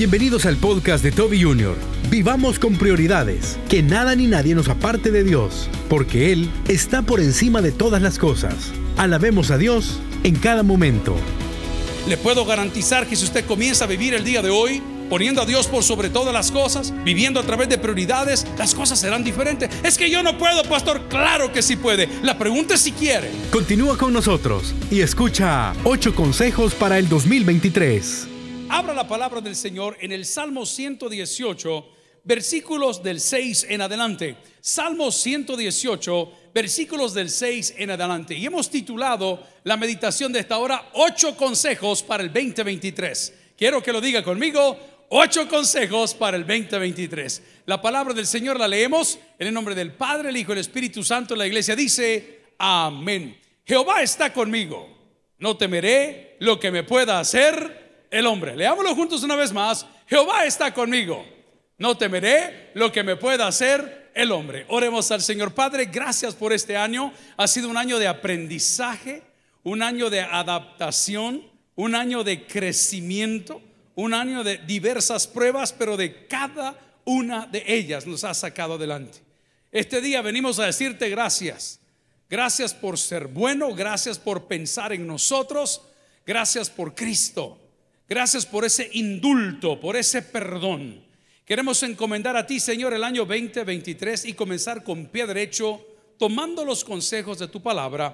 Bienvenidos al podcast de Toby Jr. Vivamos con prioridades, que nada ni nadie nos aparte de Dios, porque Él está por encima de todas las cosas. Alabemos a Dios en cada momento. Le puedo garantizar que si usted comienza a vivir el día de hoy, poniendo a Dios por sobre todas las cosas, viviendo a través de prioridades, las cosas serán diferentes. Es que yo no puedo, pastor. Claro que sí puede. La pregunta es si quiere. Continúa con nosotros y escucha 8 consejos para el 2023. Abra la palabra del Señor en el Salmo 118, versículos del 6 en adelante. Salmo 118, versículos del 6 en adelante. Y hemos titulado la meditación de esta hora, ocho consejos para el 2023. Quiero que lo diga conmigo, ocho consejos para el 2023. La palabra del Señor la leemos en el nombre del Padre, el Hijo y el Espíritu Santo. La iglesia dice, amén. Jehová está conmigo. No temeré lo que me pueda hacer el hombre. Leámoslo juntos una vez más. Jehová está conmigo. No temeré lo que me pueda hacer el hombre. Oremos al Señor Padre. Gracias por este año. Ha sido un año de aprendizaje, un año de adaptación, un año de crecimiento, un año de diversas pruebas, pero de cada una de ellas nos ha sacado adelante. Este día venimos a decirte gracias. Gracias por ser bueno, gracias por pensar en nosotros, gracias por Cristo. Gracias por ese indulto, por ese perdón. Queremos encomendar a ti, Señor, el año 2023 y comenzar con pie derecho, tomando los consejos de tu palabra.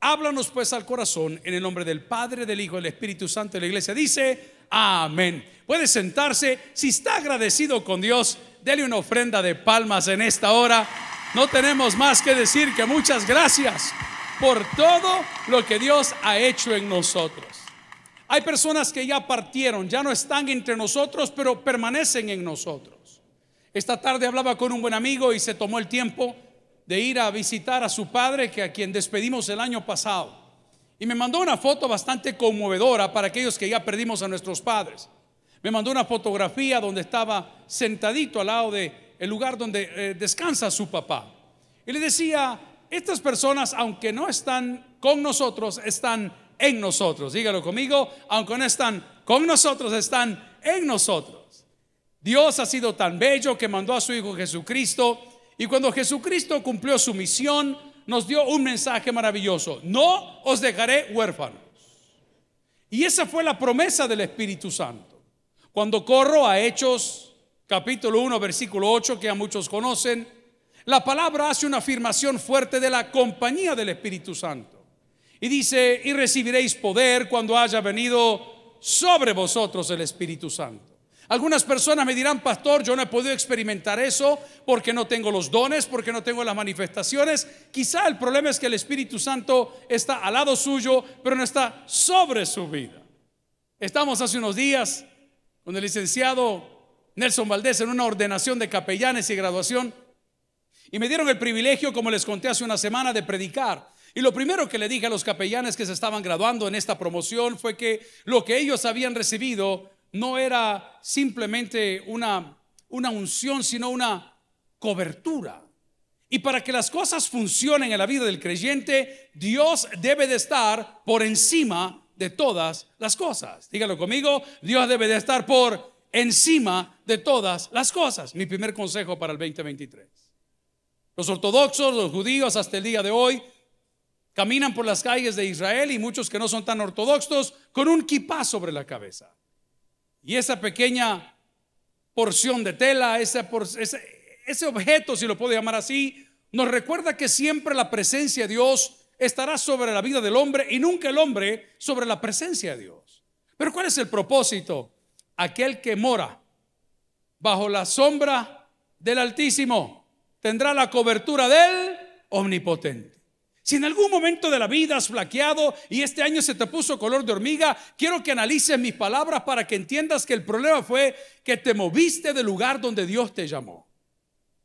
Háblanos pues al corazón en el nombre del Padre, del Hijo del Espíritu Santo de la iglesia. Dice, amén. Puede sentarse. Si está agradecido con Dios, dele una ofrenda de palmas en esta hora. No tenemos más que decir que muchas gracias por todo lo que Dios ha hecho en nosotros. Hay personas que ya partieron, ya no están entre nosotros, pero permanecen en nosotros. Esta tarde hablaba con un buen amigo y se tomó el tiempo de ir a visitar a su padre, que a quien despedimos el año pasado. Y me mandó una foto bastante conmovedora para aquellos que ya perdimos a nuestros padres. Me mandó una fotografía donde estaba sentadito al lado del el lugar donde eh, descansa su papá. Y le decía, estas personas, aunque no están con nosotros, están en nosotros. Dígalo conmigo, aunque no están con nosotros, están en nosotros. Dios ha sido tan bello que mandó a su Hijo Jesucristo y cuando Jesucristo cumplió su misión, nos dio un mensaje maravilloso. No os dejaré huérfanos. Y esa fue la promesa del Espíritu Santo. Cuando corro a Hechos capítulo 1, versículo 8, que a muchos conocen, la palabra hace una afirmación fuerte de la compañía del Espíritu Santo. Y dice, y recibiréis poder cuando haya venido sobre vosotros el Espíritu Santo. Algunas personas me dirán, pastor, yo no he podido experimentar eso porque no tengo los dones, porque no tengo las manifestaciones. Quizá el problema es que el Espíritu Santo está al lado suyo, pero no está sobre su vida. Estamos hace unos días con el licenciado Nelson Valdés en una ordenación de capellanes y graduación y me dieron el privilegio, como les conté hace una semana, de predicar. Y lo primero que le dije a los capellanes que se estaban graduando en esta promoción fue que lo que ellos habían recibido no era simplemente una, una unción, sino una cobertura. Y para que las cosas funcionen en la vida del creyente, Dios debe de estar por encima de todas las cosas. Dígalo conmigo, Dios debe de estar por encima de todas las cosas. Mi primer consejo para el 2023. Los ortodoxos, los judíos hasta el día de hoy Caminan por las calles de Israel y muchos que no son tan ortodoxos con un kipá sobre la cabeza. Y esa pequeña porción de tela, ese, objeto, si lo puedo llamar así, nos recuerda que siempre la presencia de Dios estará sobre la vida del hombre y nunca el hombre sobre la presencia de Dios. Pero ¿cuál es el propósito? Aquel que mora bajo la sombra del Altísimo tendrá la cobertura del Omnipotente. Si en algún momento de la vida has flaqueado y este año se te puso color de hormiga, quiero que analices mis palabras para que entiendas que el problema fue que te moviste del lugar donde Dios te llamó.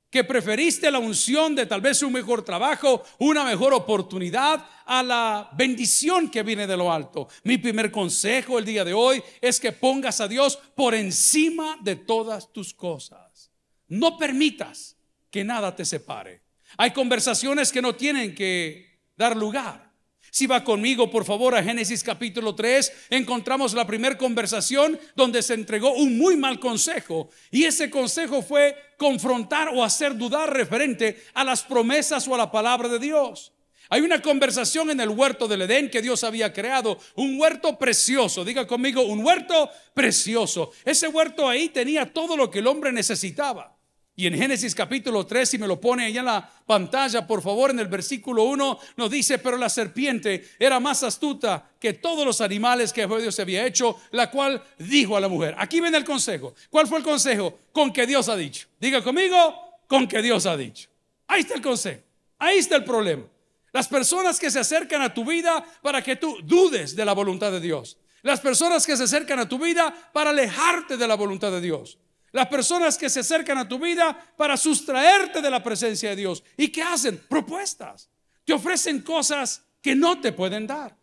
Que preferiste la unción de tal vez un mejor trabajo, una mejor oportunidad a la bendición que viene de lo alto. Mi primer consejo el día de hoy es que pongas a Dios por encima de todas tus cosas. No permitas que nada te separe. Hay conversaciones que no tienen que dar lugar. Si va conmigo, por favor, a Génesis capítulo 3, encontramos la primera conversación donde se entregó un muy mal consejo. Y ese consejo fue confrontar o hacer dudar referente a las promesas o a la palabra de Dios. Hay una conversación en el huerto del Edén que Dios había creado, un huerto precioso, diga conmigo, un huerto precioso. Ese huerto ahí tenía todo lo que el hombre necesitaba. Y en Génesis capítulo 3, si me lo pone ahí en la pantalla, por favor, en el versículo 1, nos dice, pero la serpiente era más astuta que todos los animales que Dios había hecho, la cual dijo a la mujer, aquí viene el consejo. ¿Cuál fue el consejo? Con que Dios ha dicho. Diga conmigo, con que Dios ha dicho. Ahí está el consejo. Ahí está el problema. Las personas que se acercan a tu vida para que tú dudes de la voluntad de Dios. Las personas que se acercan a tu vida para alejarte de la voluntad de Dios. Las personas que se acercan a tu vida para sustraerte de la presencia de Dios. ¿Y qué hacen? Propuestas. Te ofrecen cosas que no te pueden dar.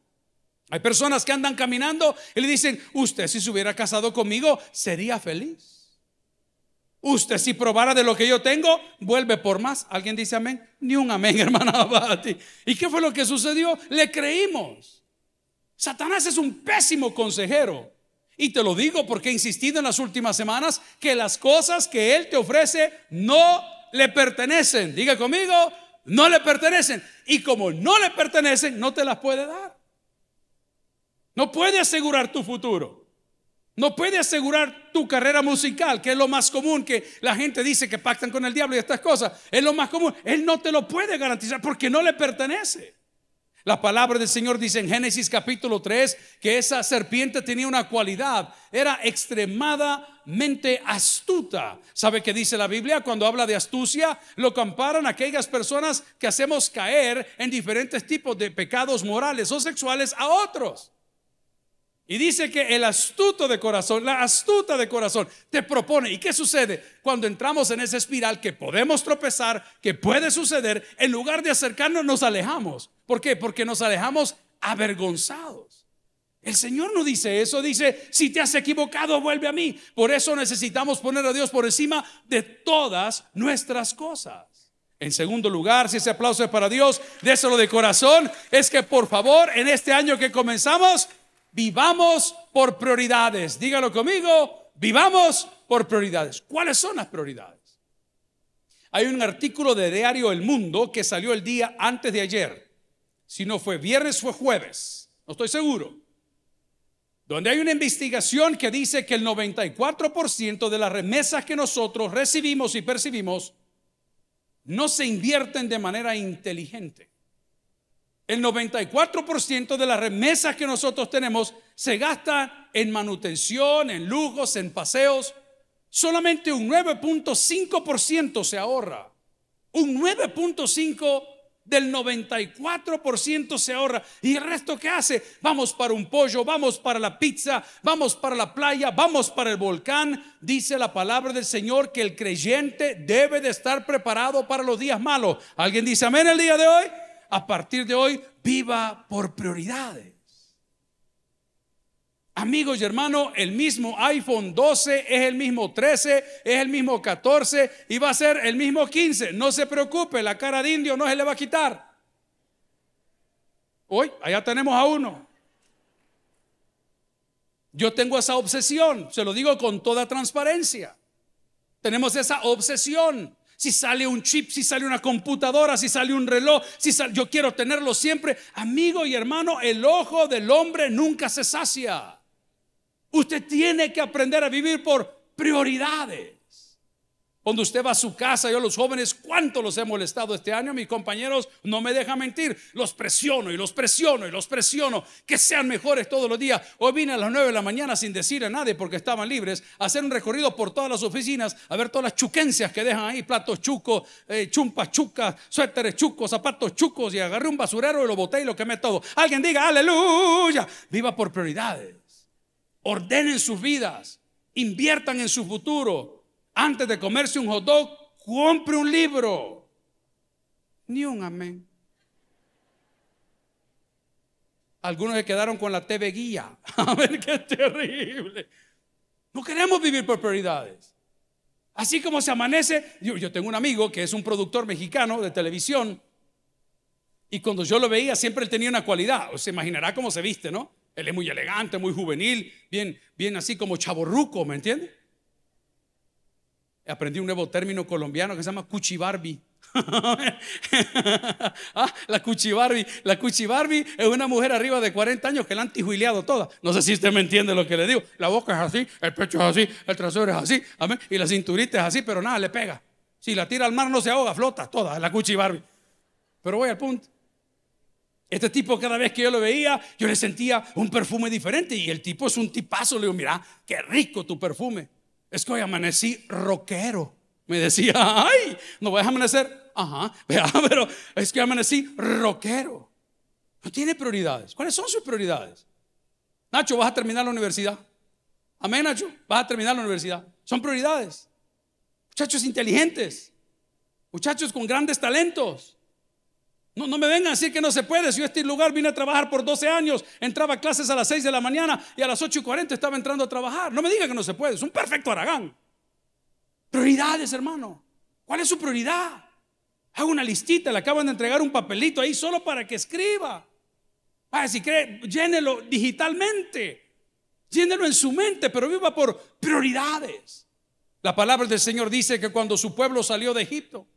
Hay personas que andan caminando y le dicen, usted si se hubiera casado conmigo sería feliz. Usted si probara de lo que yo tengo, vuelve por más. ¿Alguien dice amén? Ni un amén, hermana ¿Y qué fue lo que sucedió? Le creímos. Satanás es un pésimo consejero. Y te lo digo porque he insistido en las últimas semanas que las cosas que Él te ofrece no le pertenecen. Diga conmigo, no le pertenecen. Y como no le pertenecen, no te las puede dar. No puede asegurar tu futuro. No puede asegurar tu carrera musical, que es lo más común, que la gente dice que pactan con el diablo y estas cosas. Es lo más común. Él no te lo puede garantizar porque no le pertenece. La palabra del Señor dice en Génesis capítulo 3 que esa serpiente tenía una cualidad, era extremadamente astuta. ¿Sabe qué dice la Biblia? Cuando habla de astucia, lo comparan a aquellas personas que hacemos caer en diferentes tipos de pecados morales o sexuales a otros. Y dice que el astuto de corazón, la astuta de corazón, te propone. ¿Y qué sucede? Cuando entramos en esa espiral que podemos tropezar, que puede suceder, en lugar de acercarnos nos alejamos. ¿Por qué? Porque nos alejamos avergonzados. El Señor no dice eso, dice, si te has equivocado, vuelve a mí. Por eso necesitamos poner a Dios por encima de todas nuestras cosas. En segundo lugar, si ese aplauso es para Dios, déselo de corazón, es que por favor, en este año que comenzamos, vivamos por prioridades. Dígalo conmigo, vivamos por prioridades. ¿Cuáles son las prioridades? Hay un artículo de Diario El Mundo que salió el día antes de ayer. Si no fue viernes, fue jueves. No estoy seguro. Donde hay una investigación que dice que el 94% de las remesas que nosotros recibimos y percibimos no se invierten de manera inteligente. El 94% de las remesas que nosotros tenemos se gasta en manutención, en lujos, en paseos. Solamente un 9.5% se ahorra. Un 9.5% del 94% se ahorra. ¿Y el resto qué hace? Vamos para un pollo, vamos para la pizza, vamos para la playa, vamos para el volcán. Dice la palabra del Señor que el creyente debe de estar preparado para los días malos. ¿Alguien dice amén el día de hoy? A partir de hoy viva por prioridades. Amigos y hermanos, el mismo iPhone 12 es el mismo 13, es el mismo 14 y va a ser el mismo 15. No se preocupe, la cara de indio no se le va a quitar. Hoy, allá tenemos a uno. Yo tengo esa obsesión, se lo digo con toda transparencia. Tenemos esa obsesión si sale un chip, si sale una computadora, si sale un reloj, si yo quiero tenerlo siempre. Amigo y hermano, el ojo del hombre nunca se sacia. Usted tiene que aprender a vivir por prioridades. Cuando usted va a su casa, yo los jóvenes, ¿cuánto los he molestado este año? Mis compañeros no me dejan mentir. Los presiono y los presiono y los presiono. Que sean mejores todos los días. Hoy vine a las 9 de la mañana sin decir a nadie porque estaban libres a hacer un recorrido por todas las oficinas, a ver todas las chuquencias que dejan ahí, platos chucos, eh, chumpas chucas, suéteres chucos, zapatos chucos y agarré un basurero y lo boté y lo quemé todo. Alguien diga, aleluya. Viva por prioridades. Ordenen sus vidas. Inviertan en su futuro antes de comerse un hot dog, compre un libro. Ni un amén. Algunos se quedaron con la TV guía. A ver qué terrible. No queremos vivir por prioridades. Así como se amanece, yo, tengo un amigo que es un productor mexicano de televisión Y cuando yo lo veía, siempre él tenía una cualidad. O se imaginará cómo se viste, ¿no? Él es muy elegante, muy juvenil, bien, bien así como chaborruco, ¿me entiende? Aprendí un nuevo término colombiano que se llama cuchibarbi. ah, la cuchibarbi. La cuchibarbi es una mujer arriba de 40 años que la han tijuileado toda. No sé si usted me entiende lo que le digo. La boca es así, el pecho es así, el trasero es así. Y la cinturita es así, pero nada, le pega. Si la tira al mar no se ahoga, flota toda, la cuchibarbi. Pero voy al punto. Este tipo cada vez que yo lo veía, yo le sentía un perfume diferente y el tipo es un tipazo. Le digo, mira, qué rico tu perfume. Es que hoy amanecí rockero. Me decía, ay, no voy a amanecer. Ajá, pero es que amanecí rockero. No tiene prioridades. ¿Cuáles son sus prioridades? Nacho, vas a terminar la universidad. Amén, Nacho, vas a terminar la universidad. Son prioridades. Muchachos inteligentes. Muchachos con grandes talentos. No, no me vengan a decir que no se puede. Si yo este lugar vine a trabajar por 12 años, entraba a clases a las 6 de la mañana y a las 8 y 40 estaba entrando a trabajar. No me diga que no se puede. Es un perfecto aragán. Prioridades, hermano. ¿Cuál es su prioridad? Haga una listita, le acaban de entregar un papelito ahí solo para que escriba. Ah, si cree, llénelo digitalmente. Llénelo en su mente, pero viva por prioridades. La palabra del Señor dice que cuando su pueblo salió de Egipto,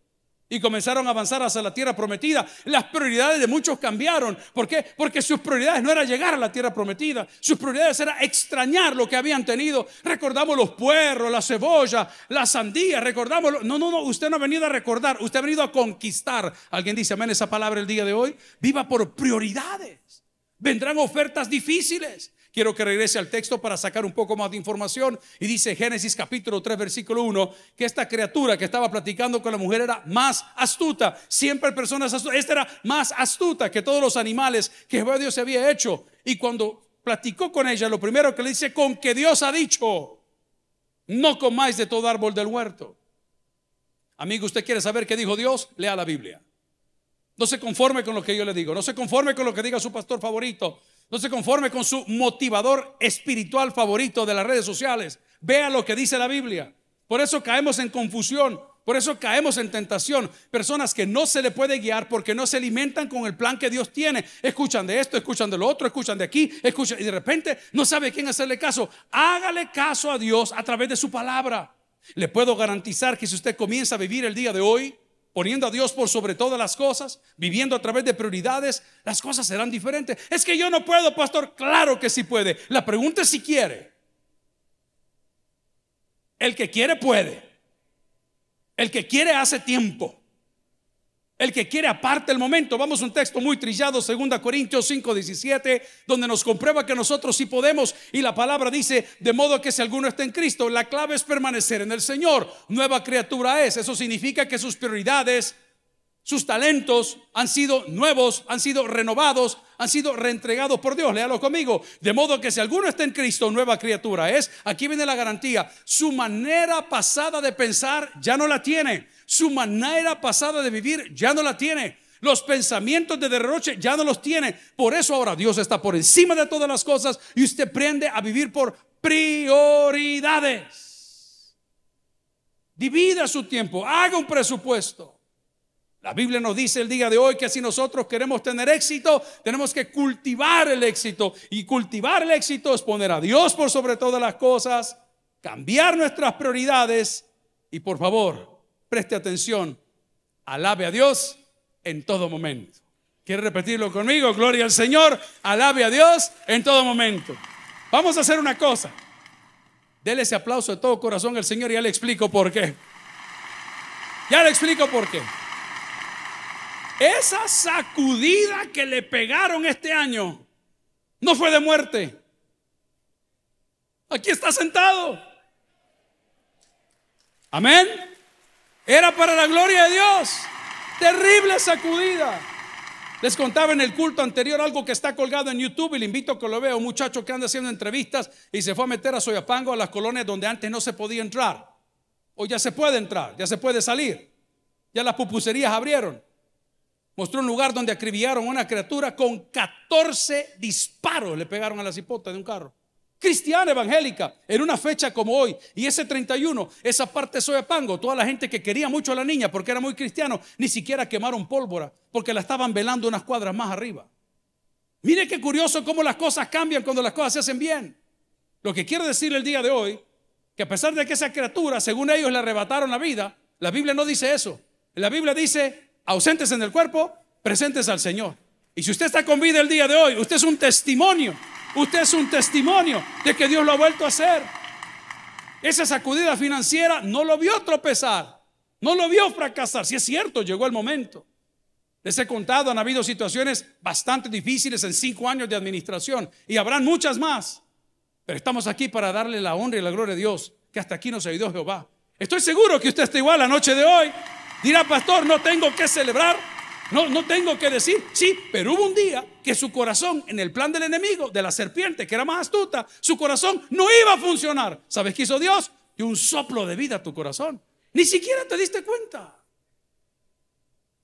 y comenzaron a avanzar hacia la tierra prometida. Las prioridades de muchos cambiaron. ¿Por qué? Porque sus prioridades no era llegar a la tierra prometida. Sus prioridades era extrañar lo que habían tenido. Recordamos los puerros, la cebolla, la sandía. Recordamos. No, no, no. Usted no ha venido a recordar. Usted ha venido a conquistar. ¿Alguien dice amén esa palabra el día de hoy? Viva por prioridades. Vendrán ofertas difíciles. Quiero que regrese al texto para sacar un poco más de información. Y dice Génesis capítulo 3, versículo 1, que esta criatura que estaba platicando con la mujer era más astuta. Siempre personas astutas. Esta era más astuta que todos los animales que Jehová Dios se había hecho. Y cuando platicó con ella, lo primero que le dice, con que Dios ha dicho, no comáis de todo árbol del huerto. Amigo, usted quiere saber qué dijo Dios, lea la Biblia. No se conforme con lo que yo le digo, no se conforme con lo que diga su pastor favorito, no se conforme con su motivador espiritual favorito de las redes sociales. Vea lo que dice la Biblia. Por eso caemos en confusión. Por eso caemos en tentación. Personas que no se le puede guiar porque no se alimentan con el plan que Dios tiene. Escuchan de esto, escuchan de lo otro, escuchan de aquí, escuchan y de repente no sabe quién hacerle caso. Hágale caso a Dios a través de su palabra. Le puedo garantizar que si usted comienza a vivir el día de hoy poniendo a Dios por sobre todas las cosas, viviendo a través de prioridades, las cosas serán diferentes. Es que yo no puedo, pastor. Claro que sí puede. La pregunta es si quiere. El que quiere puede. El que quiere hace tiempo. El que quiere aparte el momento. Vamos a un texto muy trillado, 2 Corintios 5, 17, donde nos comprueba que nosotros sí podemos. Y la palabra dice, de modo que si alguno está en Cristo, la clave es permanecer en el Señor. Nueva criatura es. Eso significa que sus prioridades, sus talentos han sido nuevos, han sido renovados, han sido reentregados por Dios. Léalo conmigo. De modo que si alguno está en Cristo, nueva criatura es. Aquí viene la garantía. Su manera pasada de pensar ya no la tiene su manera pasada de vivir ya no la tiene. Los pensamientos de derroche ya no los tiene. Por eso ahora Dios está por encima de todas las cosas y usted aprende a vivir por prioridades. Divida su tiempo, haga un presupuesto. La Biblia nos dice el día de hoy que si nosotros queremos tener éxito, tenemos que cultivar el éxito. Y cultivar el éxito es poner a Dios por sobre todas las cosas, cambiar nuestras prioridades y por favor, Preste atención. Alabe a Dios en todo momento. ¿Quiere repetirlo conmigo? Gloria al Señor. Alabe a Dios en todo momento. Vamos a hacer una cosa. Dele ese aplauso de todo corazón al Señor y ya le explico por qué. Ya le explico por qué. Esa sacudida que le pegaron este año no fue de muerte. Aquí está sentado. Amén. Era para la gloria de Dios. Terrible sacudida. Les contaba en el culto anterior algo que está colgado en YouTube y le invito a que lo vea. Un muchacho que anda haciendo entrevistas y se fue a meter a Soyapango, a las colonias donde antes no se podía entrar. Hoy ya se puede entrar, ya se puede salir. Ya las pupuserías abrieron. Mostró un lugar donde acribillaron a una criatura con 14 disparos. Le pegaron a la cipota de un carro. cristiana evangélica, en una fecha como hoy, y ese 31, esa parte de Soyapango, toda la gente que quería mucho a la niña porque era muy cristiano, ni siquiera quemaron pólvora, porque la estaban velando unas cuadras más arriba. Mire qué curioso cómo las cosas cambian cuando las cosas se hacen bien. Lo que quiero decir el día de hoy, que a pesar de que esa criatura, según ellos, le arrebataron la vida, la Biblia no dice eso. La Biblia dice, ausentes en el cuerpo, presentes al Señor. Y si usted está con vida el día de hoy, usted es un testimonio Usted es un testimonio de que Dios lo ha vuelto a hacer. Esa sacudida financiera no lo vio tropezar, no lo vio fracasar. Si es cierto, llegó el momento. Les he contado, han habido situaciones bastante difíciles en cinco años de administración y habrán muchas más. Pero estamos aquí para darle la honra y la gloria a Dios, que hasta aquí nos ayudó Jehová. Estoy seguro que usted está igual la noche de hoy. Dirá, pastor, no tengo que celebrar no, no tengo que decir, sí, pero hubo un día que su corazón, en el plan del enemigo, de la serpiente, que era más astuta, su corazón no iba a funcionar. ¿Sabes qué hizo Dios? Y un soplo de vida a tu corazón. Ni siquiera te diste cuenta.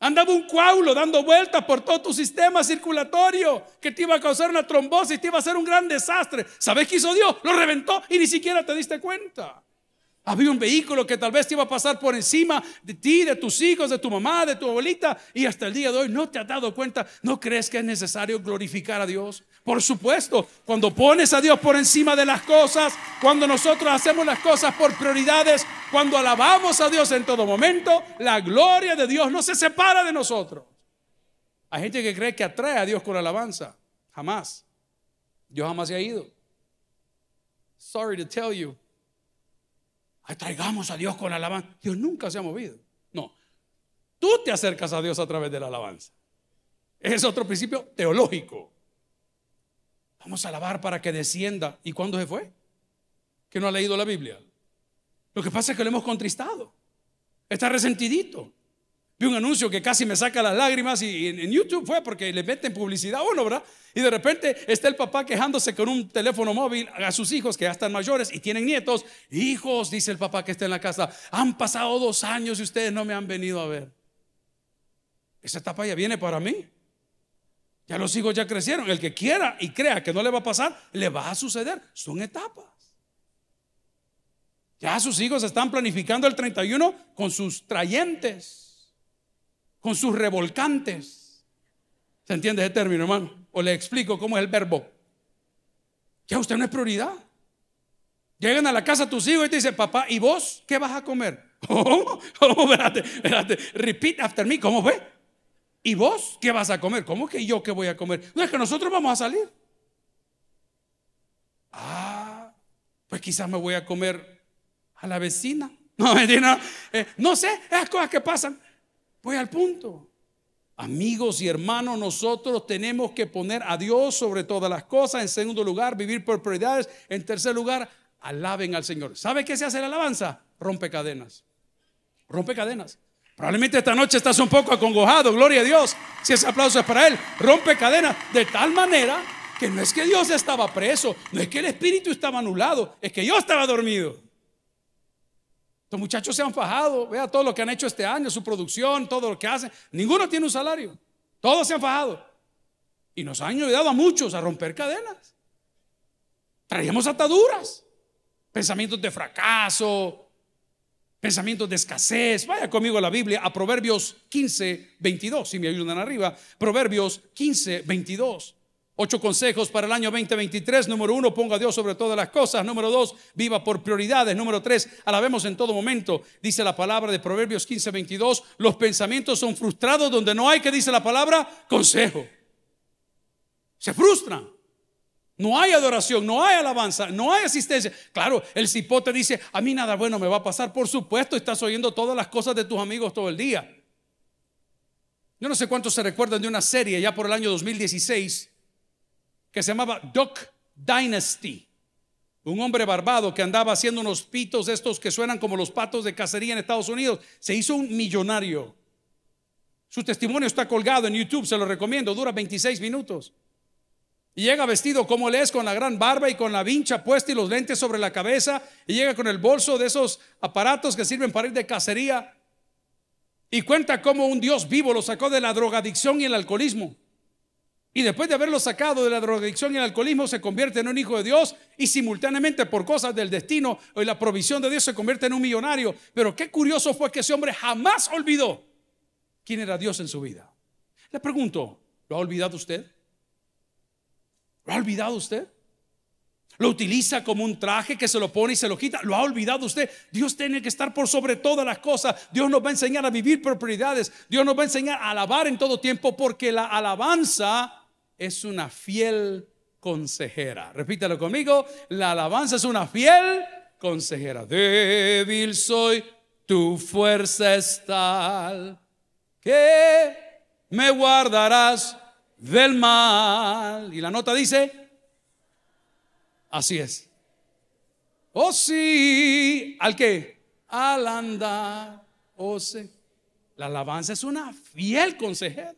Andaba un coágulo dando vueltas por todo tu sistema circulatorio que te iba a causar una trombosis, te iba a hacer un gran desastre. ¿Sabes qué hizo Dios? Lo reventó y ni siquiera te diste cuenta. Había un vehículo que tal vez te iba a pasar por encima de ti, de tus hijos, de tu mamá, de tu abuelita, y hasta el día de hoy no te has dado cuenta. ¿No crees que es necesario glorificar a Dios? Por supuesto, cuando pones a Dios por encima de las cosas, cuando nosotros hacemos las cosas por prioridades, cuando alabamos a Dios en todo momento, la gloria de Dios no se separa de nosotros. Hay gente que cree que atrae a Dios con alabanza. Jamás. Yo jamás se ha ido. Sorry to tell you traigamos a Dios con alabanza. Dios nunca se ha movido. No, tú te acercas a Dios a través de la alabanza. Es otro principio teológico. Vamos a alabar para que descienda. ¿Y cuándo se fue? Que no ha leído la Biblia. Lo que pasa es que lo hemos contristado. Está resentidito. Vi un anuncio que casi me saca las lágrimas y en, YouTube fue porque le meten publicidad a uno, ¿verdad? Y de repente está el papá quejándose con un teléfono móvil a sus hijos que ya están mayores y tienen nietos. Hijos, dice el papá que está en la casa, han pasado dos años y ustedes no me han venido a ver. Esa etapa ya viene para mí. Ya los hijos ya crecieron. El que quiera y crea que no le va a pasar, le va a suceder. Son etapas. Ya sus hijos están planificando el 31 con sus trayentes con sus revolcantes. ¿Se entiende ese término, hermano? O le explico cómo es el verbo. Ya usted no es prioridad. Llegan a la casa tus hijos y te dicen, papá, ¿y vos qué vas a comer? ¿Cómo? ¿Cómo? Espérate, espérate. Repeat after me. ¿Cómo fue? ¿Y vos qué vas a comer? ¿Cómo que yo qué voy a comer? No es que nosotros vamos a salir. Ah, pues quizás me voy a comer a la vecina. No, no, eh, no sé, esas cosas que pasan. Voy al punto. Amigos y hermanos, nosotros tenemos que poner a Dios sobre todas las cosas. En segundo lugar, vivir por prioridades. En tercer lugar, alaben al Señor. ¿Sabe qué se hace la alabanza? Rompe cadenas. Rompe cadenas. Probablemente esta noche estás un poco acongojado, gloria a Dios. Si ese aplauso es para Él, rompe cadenas de tal manera que no es que Dios estaba preso, no es que el Espíritu estaba anulado, es que yo estaba dormido. Los muchachos se han fajado, vea todo lo que han hecho este año, su producción, todo lo que hacen. Ninguno tiene un salario. Todos se han fajado. Y nos han ayudado a muchos a romper cadenas. Traíamos ataduras, pensamientos de fracaso, pensamientos de escasez. Vaya conmigo a la Biblia, a Proverbios 15, 22, si me ayudan arriba. Proverbios 15, 22. Ocho consejos para el año 2023. Número uno, ponga a Dios sobre todas las cosas. Número dos, viva por prioridades. Número tres, alabemos en todo momento. Dice la palabra de Proverbios 15, 22. Los pensamientos son frustrados donde no hay, que dice la palabra, consejo. Se frustran. No hay adoración, no hay alabanza, no hay asistencia. Claro, el cipote dice, a mí nada bueno me va a pasar. Por supuesto, estás oyendo todas las cosas de tus amigos todo el día. Yo no sé cuántos se recuerdan de una serie ya por el año 2016 que se llamaba Duck Dynasty. Un hombre barbado que andaba haciendo unos pitos estos que suenan como los patos de cacería en Estados Unidos. Se hizo un millonario. Su testimonio está colgado en YouTube, se lo recomiendo, dura 26 minutos. Y llega vestido como le es, con la gran barba y con la vincha puesta y los lentes sobre la cabeza. Y llega con el bolso de esos aparatos que sirven para ir de cacería. Y cuenta cómo un Dios vivo lo sacó de la drogadicción y el alcoholismo. Y después de haberlo sacado de la drogadicción y el alcoholismo, se convierte en un hijo de Dios y simultáneamente por cosas del destino y la provisión de Dios se convierte en un millonario. Pero qué curioso fue que ese hombre jamás olvidó quién era Dios en su vida. Le pregunto, ¿lo ha olvidado usted? ¿Lo ha olvidado usted? Lo utiliza como un traje que se lo pone y se lo quita. Lo ha olvidado usted. Dios tiene que estar por sobre todas las cosas. Dios nos va a enseñar a vivir por prioridades. Dios nos va a enseñar a alabar en todo tiempo porque la alabanza es una fiel consejera. Repítalo conmigo. La alabanza es una fiel consejera. Débil soy, tu fuerza es tal que me guardarás del mal. Y la nota dice, Así es. Oh sí, ¿al qué? Al andar, oh sí. La alabanza es una fiel consejera.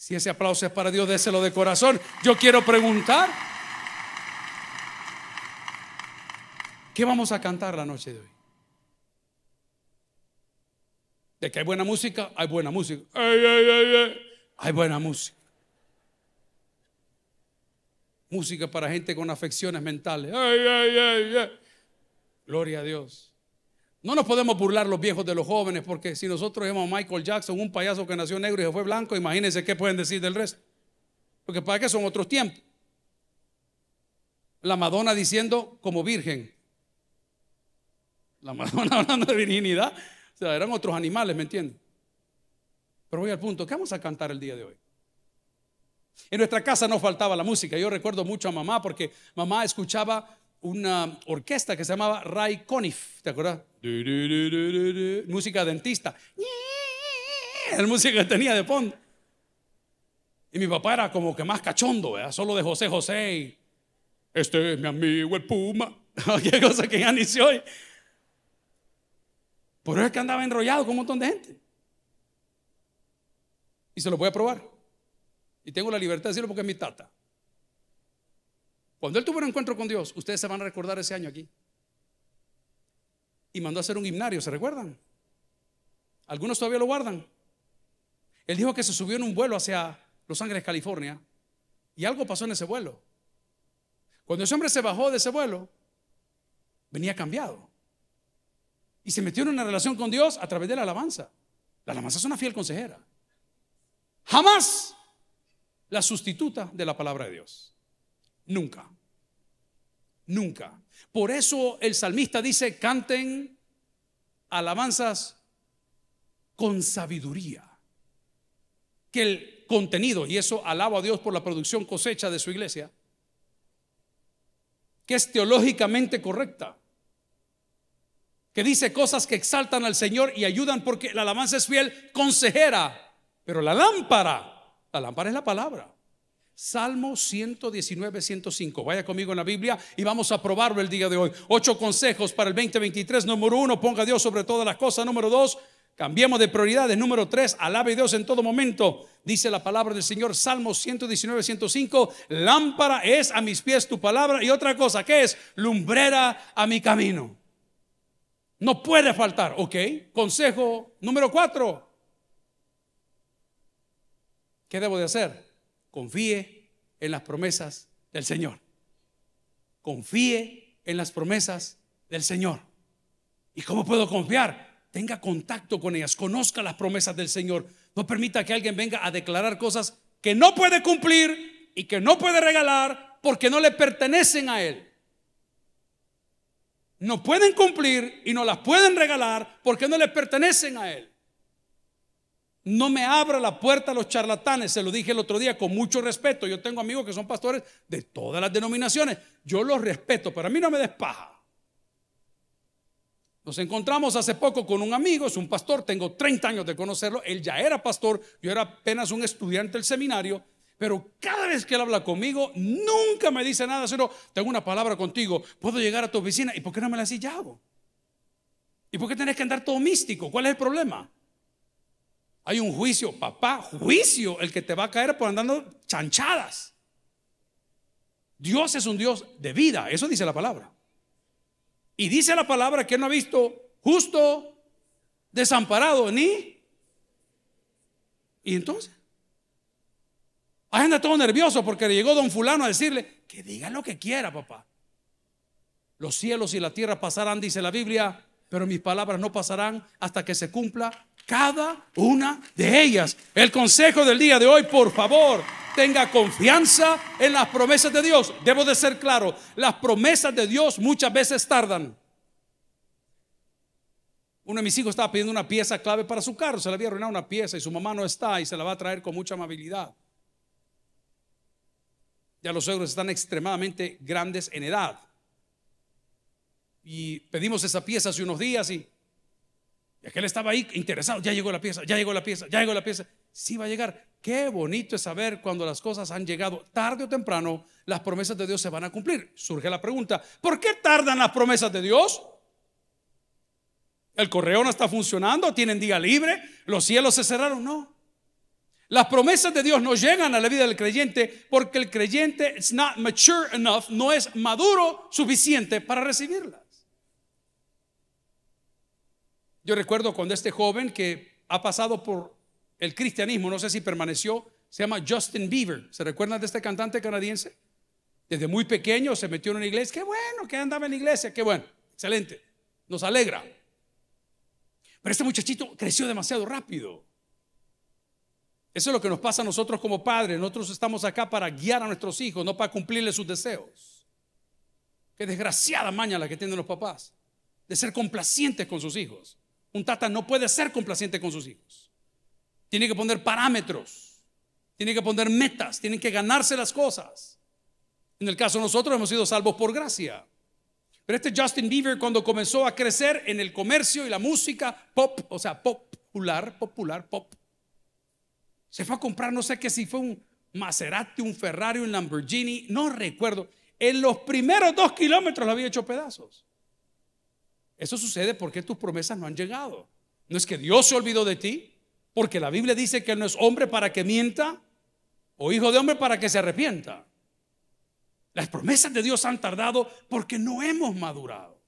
Si ese aplauso es para Dios, déselo de corazón. Yo quiero preguntar, ¿qué vamos a cantar la noche de hoy? De que hay buena música, hay buena música. hay buena música música para gente con afecciones mentales. Gloria a Dios. No nos podemos burlar los viejos de los jóvenes porque si nosotros llamamos a Michael Jackson, un payaso que nació negro y se fue blanco, imagínense qué pueden decir del resto. Porque para qué son otros tiempos. La Madonna diciendo como virgen. La Madonna hablando de virginidad. O sea, eran otros animales, ¿me entienden? Pero voy al punto, ¿qué vamos a cantar el día de hoy? En nuestra casa no faltaba la música. Yo recuerdo mucho a mamá porque mamá escuchaba una orquesta que se llamaba Ray Conniff, ¿te acuerdas? Música dentista. La música que tenía de fondo. Y mi papá era como que más cachondo, solo de José José. este es mi amigo el Puma. Qué cosa que ya ni se. Por eso es que andaba enrollado con un montón de gente. Y se lo voy a probar. Y tengo la libertad de decirlo porque es mi tata. Cuando él tuvo un encuentro con Dios, ustedes se van a recordar ese año aquí. Y mandó a hacer un himnario, ¿se recuerdan? Algunos todavía lo guardan. Él dijo que se subió en un vuelo hacia Los Ángeles, California, y algo pasó en ese vuelo. Cuando ese hombre se bajó de ese vuelo, venía cambiado. Y se metió en una relación con Dios a través de la alabanza. La alabanza es una fiel consejera. Jamás la sustituta de la palabra de Dios. Nunca. Nunca. Por eso el salmista dice, canten alabanzas con sabiduría. Que el contenido, y eso alaba a Dios por la producción cosecha de su iglesia, que es teológicamente correcta, que dice cosas que exaltan al Señor y ayudan porque la alabanza es fiel, consejera, pero la lámpara la lámpara es la palabra. Salmo 119, 105. Vaya conmigo en la Biblia y vamos a probarlo el día de hoy. Ocho consejos para el 2023. Número uno, ponga a Dios sobre todas las cosas. Número dos, cambiemos de prioridades. Número tres, alabe a Dios en todo momento. Dice la palabra del Señor, Salmo 119, 105. Lámpara es a mis pies tu palabra. Y otra cosa, ¿qué es? Lumbrera a mi camino. No puede faltar, ¿ok? Consejo número cuatro ¿Qué debo de hacer? Confíe en las promesas del Señor. Confíe en las promesas del Señor. ¿Y cómo puedo confiar? Tenga contacto con ellas, conozca las promesas del Señor. No permita que alguien venga a declarar cosas que no puede cumplir y que no puede regalar porque no le pertenecen a Él. No pueden cumplir y no las pueden regalar porque no le pertenecen a Él. No me abra la puerta a los charlatanes, se lo dije el otro día con mucho respeto. Yo tengo amigos que son pastores de todas las denominaciones. Yo los respeto, pero a mí no me despaja. Nos encontramos hace poco con un amigo, es un pastor, tengo 30 años de conocerlo, él ya era pastor, yo era apenas un estudiante del seminario, pero cada vez que él habla conmigo, nunca me dice nada, sino tengo una palabra contigo, puedo llegar a tu oficina, ¿y por qué no me la has ya ¿Y por qué tenés que andar todo místico? ¿Cuál es el problema? Hay un juicio, papá, juicio el que te va a caer por andando chanchadas. Dios es un Dios de vida, eso dice la palabra. Y dice la palabra que no ha visto justo, desamparado, ni. Y entonces, Hay gente todo nervioso porque llegó don fulano a decirle que diga lo que quiera, papá. Los cielos y la tierra pasarán, dice la Biblia, pero mis palabras no pasarán hasta que se cumpla cada una de ellas. El consejo del día de hoy, por favor, tenga confianza en las promesas de Dios. Debo de ser claro, las promesas de Dios muchas veces tardan. Uno de mis hijos estaba pidiendo una pieza clave para su carro, se le había arruinado una pieza y su mamá no está y se la va a traer con mucha amabilidad. Ya los suegros están extremadamente grandes en edad. Y pedimos esa pieza hace unos días y, aquel estaba ahí interesado, ya llegó la pieza, ya llegó la pieza, ya llegó la pieza. Sí va a llegar. Qué bonito es saber cuando las cosas han llegado, tarde o temprano, las promesas de Dios se van a cumplir. Surge la pregunta, ¿por qué tardan las promesas de Dios? ¿El correo no está funcionando? ¿Tienen día libre? ¿Los cielos se cerraron? No. Las promesas de Dios no llegan a la vida del creyente porque el creyente is not mature enough, no es maduro suficiente para recibirlas. Yo recuerdo cuando este joven que ha pasado por el cristianismo, no sé si permaneció, se llama Justin Bieber. ¿Se recuerdan de este cantante canadiense? Desde muy pequeño se metió en una iglesia. Qué bueno que andaba en la iglesia, qué bueno, excelente. Nos alegra. Pero este muchachito creció demasiado rápido. Eso es lo que nos pasa a nosotros como padres. Nosotros estamos acá para guiar a nuestros hijos, no para cumplirles sus deseos. Qué desgraciada maña la que tienen los papás de ser complacientes con sus hijos. Un tata no puede ser complaciente con sus hijos. Tiene que poner parámetros, tiene que poner metas, tienen que ganarse las cosas. En el caso de nosotros hemos sido salvos por gracia. Pero este Justin Bieber cuando comenzó a crecer en el comercio y la música pop, o sea, popular, popular, pop, se fue a comprar, no sé qué si fue un Maserati, un Ferrari, un Lamborghini, no recuerdo. En los primeros dos kilómetros lo había hecho pedazos. Eso sucede porque tus promesas no han llegado. No es que Dios se olvidó de ti, porque la Biblia dice que no es hombre para que mienta o hijo de hombre para que se arrepienta. Las promesas de Dios han tardado porque no hemos madurado.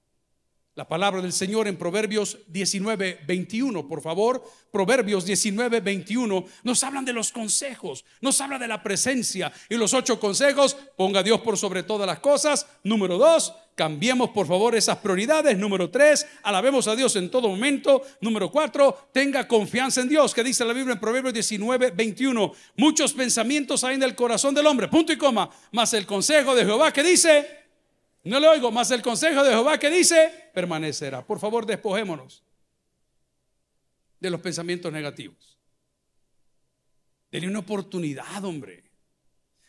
La palabra del Señor en Proverbios 19, 21, por favor, Proverbios 19, 21, nos hablan de los consejos, nos habla de la presencia y los ocho consejos, ponga a Dios por sobre todas las cosas. Número dos, cambiemos por favor esas prioridades. Número tres, alabemos a Dios en todo momento. Número cuatro, tenga confianza en Dios, que dice la Biblia en Proverbios 19, 21. Muchos pensamientos hay en el corazón del hombre, punto y coma, más el consejo de Jehová que dice, no le oigo, más el consejo de Jehová que dice, permanecerá. Por favor, despojémonos de los pensamientos negativos. Denle una oportunidad, hombre.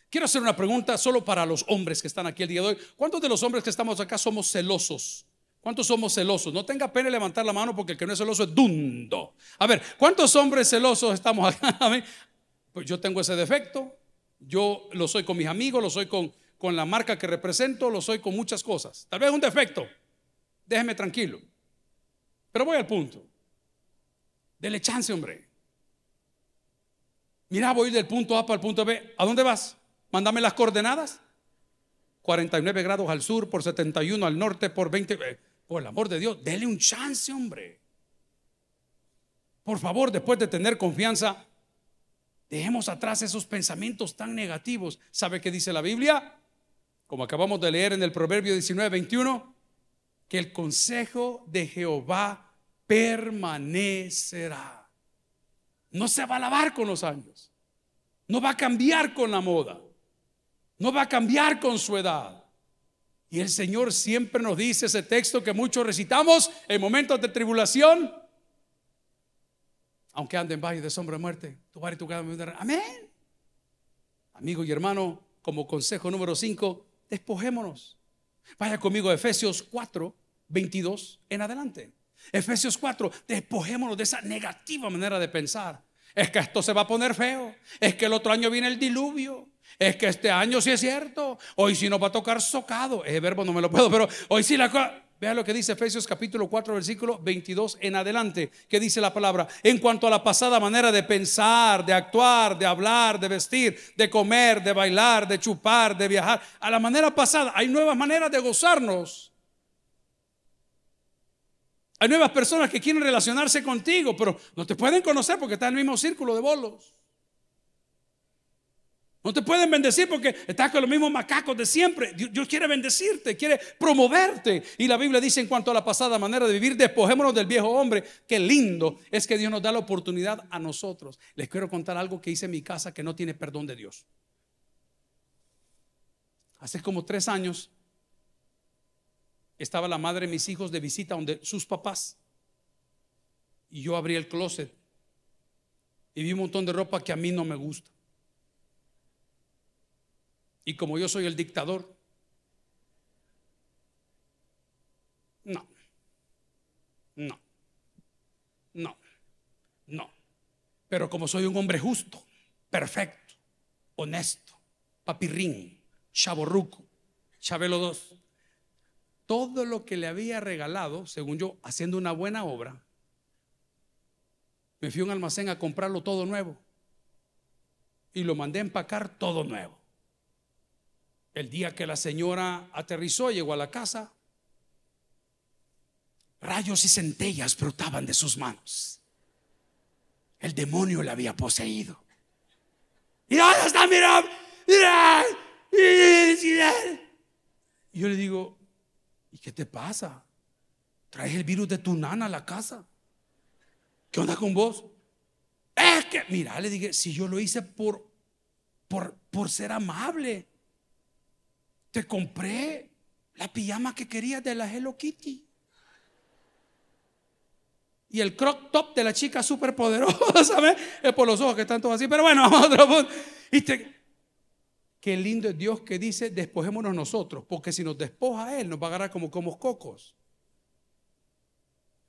Quiero hacer una pregunta solo para los hombres que están aquí el día de hoy. ¿Cuántos de los hombres que estamos acá somos celosos? ¿Cuántos somos celosos? No tenga pena levantar la mano porque el que no es celoso es dundo. A ver, ¿cuántos hombres celosos estamos acá? Pues yo tengo ese defecto. Yo lo soy con mis amigos, lo soy con, con la marca que represento, lo soy con muchas cosas. Tal vez un defecto. Déjeme tranquilo. Pero voy al punto. Dele chance, hombre. Mira, voy del punto A para el punto B. ¿A dónde vas? Mándame las coordenadas. 49 grados al sur, por 71 al norte, por 20. Eh, por el amor de Dios, dele un chance, hombre. Por favor, después de tener confianza, dejemos atrás esos pensamientos tan negativos. ¿Sabe qué dice la Biblia? Como acabamos de leer en el Proverbio 19, 21, que el consejo de Jehová permanecerá. No se va a lavar con los años. No va a cambiar con la moda. No va a cambiar con su edad. Y el Señor siempre nos dice ese texto que muchos recitamos en momentos de tribulación. Aunque ande en valle de sombra de muerte, tu bar y tu casa. Amén. Amigo y hermano, como consejo número 5, despojémonos. Vaya conmigo Efesios 4, 22 en adelante. Efesios 4, despojémonos de esa negativa manera de pensar. Es que esto se va a poner feo. Es que el otro año viene el diluvio. Es que este año sí es cierto. Hoy sí nos va a tocar socado. Ese verbo no me lo puedo, pero hoy sí la Vea lo que dice Efesios capítulo 4, versículo 22 en adelante, que dice la palabra. En cuanto a la pasada manera de pensar, de actuar, de hablar, de vestir, de comer, de bailar, de chupar, de viajar, a la manera pasada hay nuevas maneras de gozarnos. Hay nuevas personas que quieren relacionarse contigo, pero no te pueden conocer porque está en el mismo círculo de bolos. No te pueden bendecir porque estás con los mismos macacos de siempre. Dios, quiere bendecirte, quiere promoverte. Y la Biblia dice en cuanto a la pasada manera de vivir, despojémonos del viejo hombre. Qué lindo es que Dios nos da la oportunidad a nosotros. Les quiero contar algo que hice en mi casa que no tiene perdón de Dios. Hace como tres años estaba la madre de mis hijos de visita donde sus papás. Y yo abrí el closet y vi un montón de ropa que a mí no me gusta. Y como yo soy el dictador, no, no, no, no. Pero como soy un hombre justo, perfecto, honesto, papirrín, chaborruco, chabelo dos, todo lo que le había regalado, según yo, haciendo una buena obra, me fui a un almacén a comprarlo todo nuevo y lo mandé a empacar todo nuevo. El día que la señora aterrizó, llegó a la casa, rayos y centellas brotaban de sus manos. El demonio le había poseído. ¿Y dónde está? Mira. Y yo le digo, ¿y qué te pasa? Traes el virus de tu nana a la casa. ¿Qué onda con vos? Es que, mira, le dije, si yo lo hice por, por, por ser amable. Te compré la pijama que querías de la Hello Kitty. Y el crop top de la chica súper poderosa, ¿sabes? Es por los ojos que están todos así. Pero bueno, vamos a otro punto. Qué lindo es Dios que dice, despojémonos nosotros. Porque si nos despoja Él, nos va a agarrar como como cocos.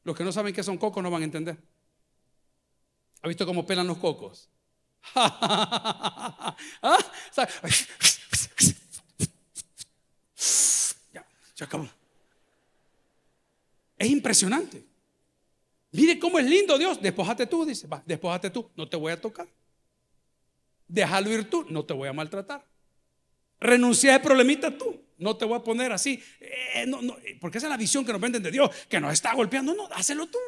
Los que no saben qué son cocos no van a entender. ¿Ha visto cómo pelan los cocos? ¿Ah? Se acabó. Es impresionante. Mire cómo es lindo Dios. Despojate tú, dice. Va, despojate tú. No te voy a tocar. Déjalo ir tú. No te voy a maltratar. Renuncia al problemita tú. No te voy a poner así. Eh, no, no, porque esa es la visión que nos venden de Dios. Que nos está golpeando. No, hácelo tú.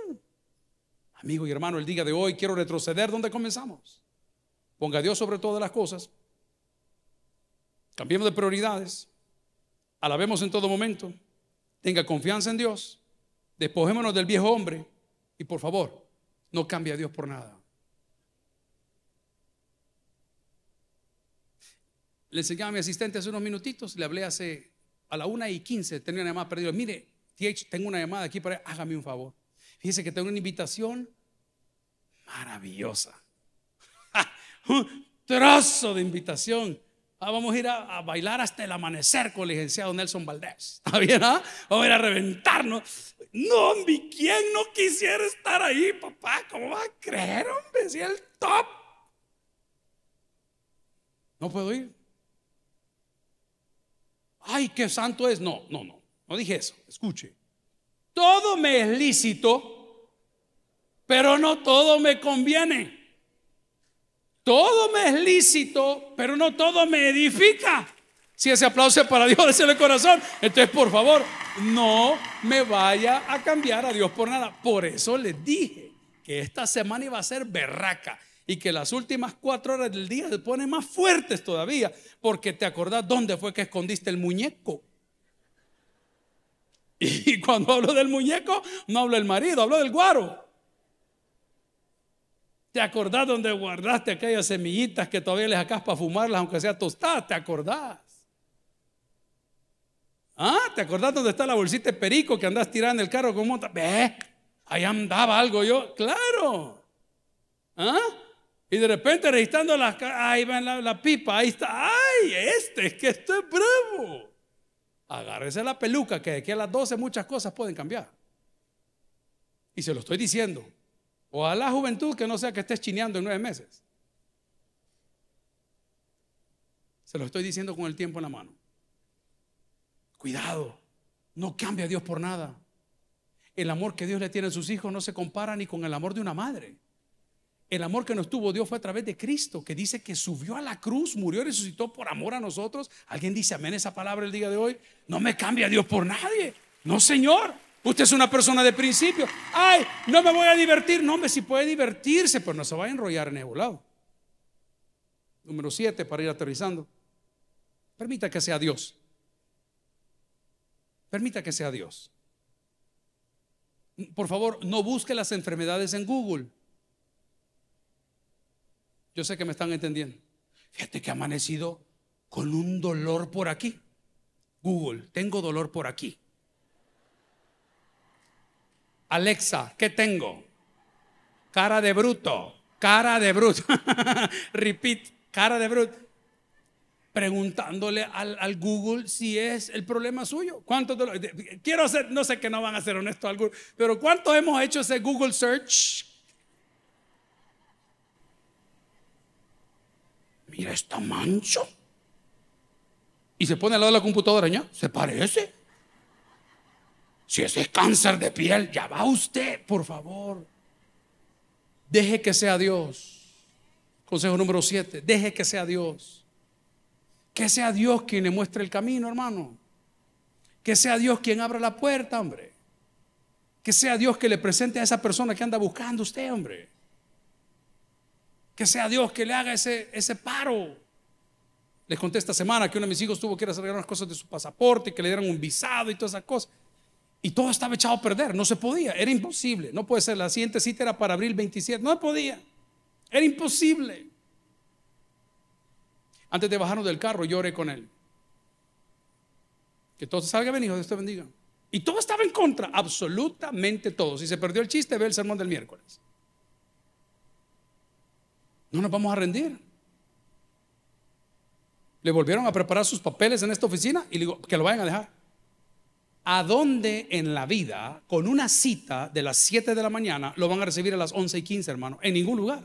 Amigo y hermano, el día de hoy quiero retroceder donde comenzamos. Ponga a Dios sobre todas las cosas. Cambiemos de prioridades alabemos en todo momento, tenga confianza en Dios, despojémonos del viejo hombre y por favor, no cambie a Dios por nada. Le enseñaba a mi asistente hace unos minutitos, le hablé hace a la una y quince, tenía una llamada perdida. Mire, tengo una llamada aquí para hágame un favor. Fíjese que tengo una invitación maravillosa. un trozo de invitación Ah, vamos a ir a, bailar hasta el amanecer con el licenciado Nelson Valdés. ¿Está bien? Ah? Vamos a ir a reventarnos. No, hombre, ¿quién no quisiera estar ahí, papá? ¿Cómo va a creer, hombre? Si el top. No puedo ir. Ay, qué santo es. No, no, no. No dije eso. Escuche. Todo me es lícito, pero no todo me conviene. Todo me es lícito, pero no todo me edifica. Si ese aplauso es para Dios, desde el corazón. Entonces, por favor, no me vaya a cambiar a Dios por nada. Por eso les dije que esta semana iba a ser berraca y que las últimas cuatro horas del día se ponen más fuertes todavía, porque te acordás dónde fue que escondiste el muñeco. Y cuando hablo del muñeco, no hablo del marido, hablo del guaro. ¿Te acordás donde guardaste aquellas semillitas que todavía les sacas para fumarlas, aunque sea tostadas? ¿Te acordás? ¿Ah? ¿Te acordás dónde está la bolsita de perico que andás tirando en el carro con monta? Ve, ahí andaba algo yo. Claro. ¿Ah? Y de repente registrando las ahí va la, la, pipa, ahí está. ¡Ay! Este, es que esto es bravo. Agárrese la peluca, que de aquí a las 12 muchas cosas pueden cambiar. Y se lo estoy diciendo. Ojalá juventud que no sea que estés chineando en nueve meses. Se lo estoy diciendo con el tiempo en la mano. Cuidado, no cambia a Dios por nada. El amor que Dios le tiene a sus hijos no se compara ni con el amor de una madre. El amor que nos tuvo Dios fue a través de Cristo, que dice que subió a la cruz, murió y resucitó por amor a nosotros. ¿Alguien dice amén esa palabra el día de hoy? No me cambia a Dios por nadie. No, Señor. Usted es una persona de principio. Ay, no me voy a divertir. No, hombre, si puede divertirse, pero no se va a enrollar en el lado. Número siete, para ir aterrizando. Permita que sea Dios. Permita que sea Dios. Por favor, no busque las enfermedades en Google. Yo sé que me están entendiendo. Fíjate que amanecido con un dolor por aquí. Google, tengo dolor por aquí. Alexa, ¿qué tengo? Cara de bruto, cara de bruto. Repeat, cara de bruto. Preguntándole al, Google si es el problema suyo. ¿Cuántos Quiero hacer, no sé que no van a ser honestos al Google, pero ¿cuántos hemos hecho ese Google search? Mira, está mancho. Y se pone al lado de la computadora, ¿ya? Se parece. Si ese es cáncer de piel, ya va usted, por favor. Deje que sea Dios. Consejo número 7. Deje que sea Dios. Que sea Dios quien le muestre el camino, hermano. Que sea Dios quien abra la puerta, hombre. Que sea Dios que le presente a esa persona que anda buscando usted, hombre. Que sea Dios que le haga ese, ese paro. Les conté esta semana que uno de mis hijos tuvo que ir a hacer unas cosas de su pasaporte, que le dieran un visado y todas esas cosas. Y todo estaba echado a perder, no se podía, era imposible. No puede ser, la siguiente cita era para abril 27, no podía, era imposible. Antes de bajarnos del carro, lloré con él. Que todo salga bien, hijo, Dios te bendiga. Y todo estaba en contra, absolutamente todo. Si se perdió el chiste, ve el sermón del miércoles. No nos vamos a rendir. Le volvieron a preparar sus papeles en esta oficina y le digo que lo vayan a dejar. ¿A dónde en la vida, con una cita de las 7 de la mañana, lo van a recibir a las 11 y 15, hermano? En ningún lugar.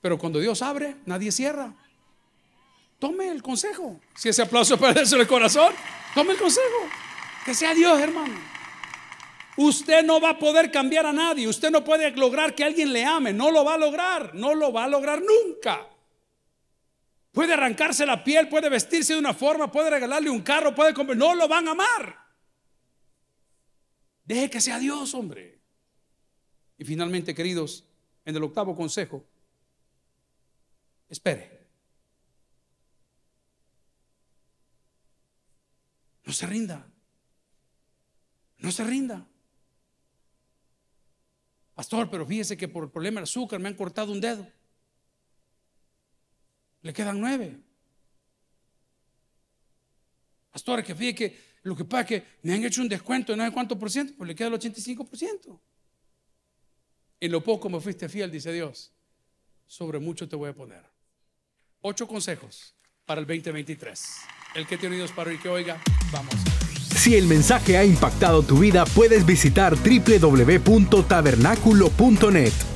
Pero cuando Dios abre, nadie cierra. Tome el consejo. Si ese aplauso para en el corazón, tome el consejo. Que sea Dios, hermano. Usted no va a poder cambiar a nadie. Usted no puede lograr que alguien le ame. No lo va a lograr. No lo va a lograr nunca. Puede arrancarse la piel, puede vestirse de una forma, puede regalarle un carro, puede comer. No lo van a amar. Deje que sea Dios, hombre. Y finalmente, queridos, en el octavo consejo, espere. No se rinda. No se rinda. Pastor, pero fíjese que por el problema del azúcar me han cortado un dedo. Le quedan nueve. Pastor, que fíjate que lo que pasa es que me han hecho un descuento de no sé cuánto por ciento, pues le queda el 85 por ciento. En lo poco me fuiste fiel, dice Dios. Sobre mucho te voy a poner. Ocho consejos para el 2023. El que tiene oídos para oír que oiga, vamos. Si el mensaje ha impactado tu vida, puedes visitar www.tabernaculo.net